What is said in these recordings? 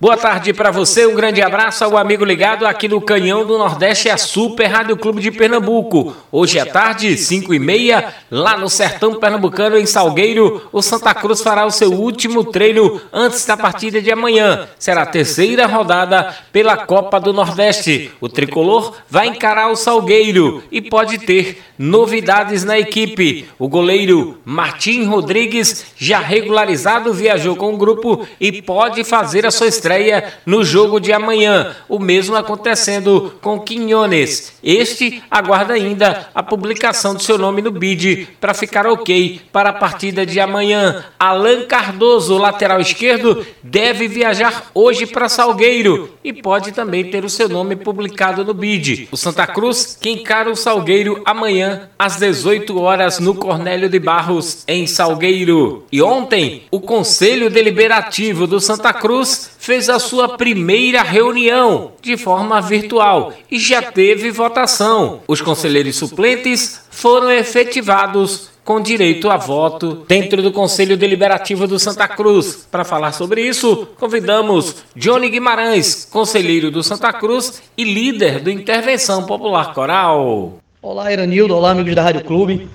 Boa tarde para você, um grande abraço ao amigo ligado aqui no Canhão do Nordeste, a Super Rádio Clube de Pernambuco. Hoje à tarde, 5 e meia, lá no Sertão Pernambucano, em Salgueiro, o Santa Cruz fará o seu último treino antes da partida de amanhã. Será a terceira rodada pela Copa do Nordeste. O tricolor vai encarar o Salgueiro e pode ter novidades na equipe. O goleiro Martim Rodrigues, já regularizado, viajou com o grupo e pode fazer a sua estreia estreia no jogo de amanhã. O mesmo acontecendo com Quinones. Este aguarda ainda a publicação do seu nome no bid para ficar ok para a partida de amanhã. Alan Cardoso, lateral esquerdo, deve viajar hoje para Salgueiro e pode também ter o seu nome publicado no bid. O Santa Cruz que encara o Salgueiro amanhã às 18 horas no Cornélio de Barros em Salgueiro. E ontem, o Conselho Deliberativo do Santa Cruz fez a sua primeira reunião de forma virtual e já teve votação. Os conselheiros suplentes foram efetivados com direito a voto dentro do Conselho Deliberativo do Santa Cruz. Para falar sobre isso, convidamos Johnny Guimarães, conselheiro do Santa Cruz e líder do Intervenção Popular Coral. Olá, Iranildo. Olá, amigos da Rádio Clube.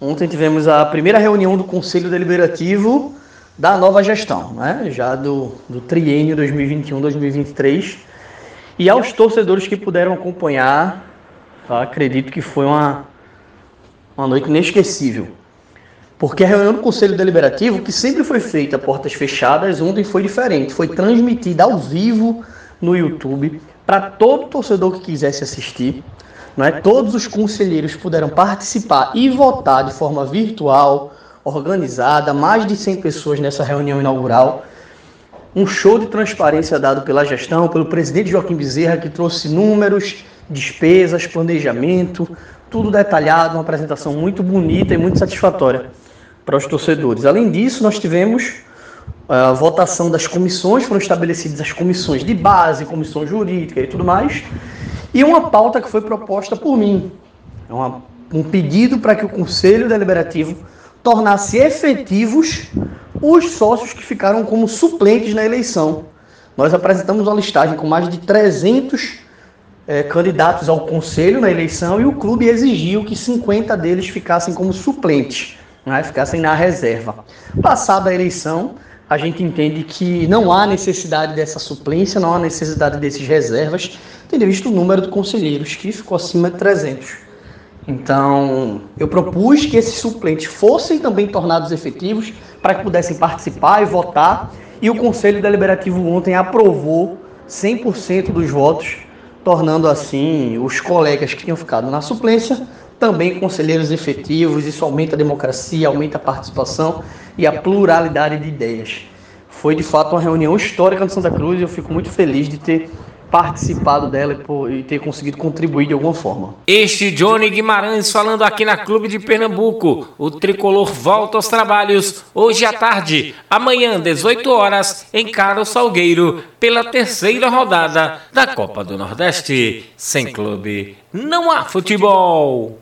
Ontem tivemos a primeira reunião do Conselho Deliberativo da nova gestão, né? já do, do triênio 2021-2023. E aos torcedores que puderam acompanhar, tá? acredito que foi uma, uma noite inesquecível. Porque a reunião do Conselho Deliberativo, que sempre foi feita a portas fechadas, ontem foi diferente. Foi transmitida ao vivo no YouTube para todo torcedor que quisesse assistir. Né? Todos os conselheiros puderam participar e votar de forma virtual, organizada, mais de 100 pessoas nessa reunião inaugural. Um show de transparência dado pela gestão, pelo presidente Joaquim Bezerra, que trouxe números, despesas, planejamento, tudo detalhado, uma apresentação muito bonita e muito satisfatória para os torcedores. Além disso, nós tivemos eh, a votação das comissões, foram estabelecidas as comissões de base, comissão jurídica e tudo mais, e uma pauta que foi proposta por mim. É uma, um pedido para que o Conselho Deliberativo tornasse efetivos os sócios que ficaram como suplentes na eleição. Nós apresentamos uma listagem com mais de 300 é, candidatos ao conselho na eleição e o clube exigiu que 50 deles ficassem como suplentes, né, ficassem na reserva. Passada a eleição, a gente entende que não há necessidade dessa suplência, não há necessidade desses reservas, tendo visto o número de conselheiros, que ficou acima de 300. Então, eu propus que esses suplentes fossem também tornados efetivos para que pudessem participar e votar, e o Conselho Deliberativo ontem aprovou 100% dos votos, tornando assim os colegas que tinham ficado na suplência também conselheiros efetivos. Isso aumenta a democracia, aumenta a participação e a pluralidade de ideias. Foi de fato uma reunião histórica no Santa Cruz e eu fico muito feliz de ter participado dela e ter conseguido contribuir de alguma forma. Este Johnny Guimarães falando aqui na Clube de Pernambuco. O tricolor volta aos trabalhos hoje à tarde, amanhã 18 horas em Caro Salgueiro pela terceira rodada da Copa do Nordeste. Sem clube não há futebol.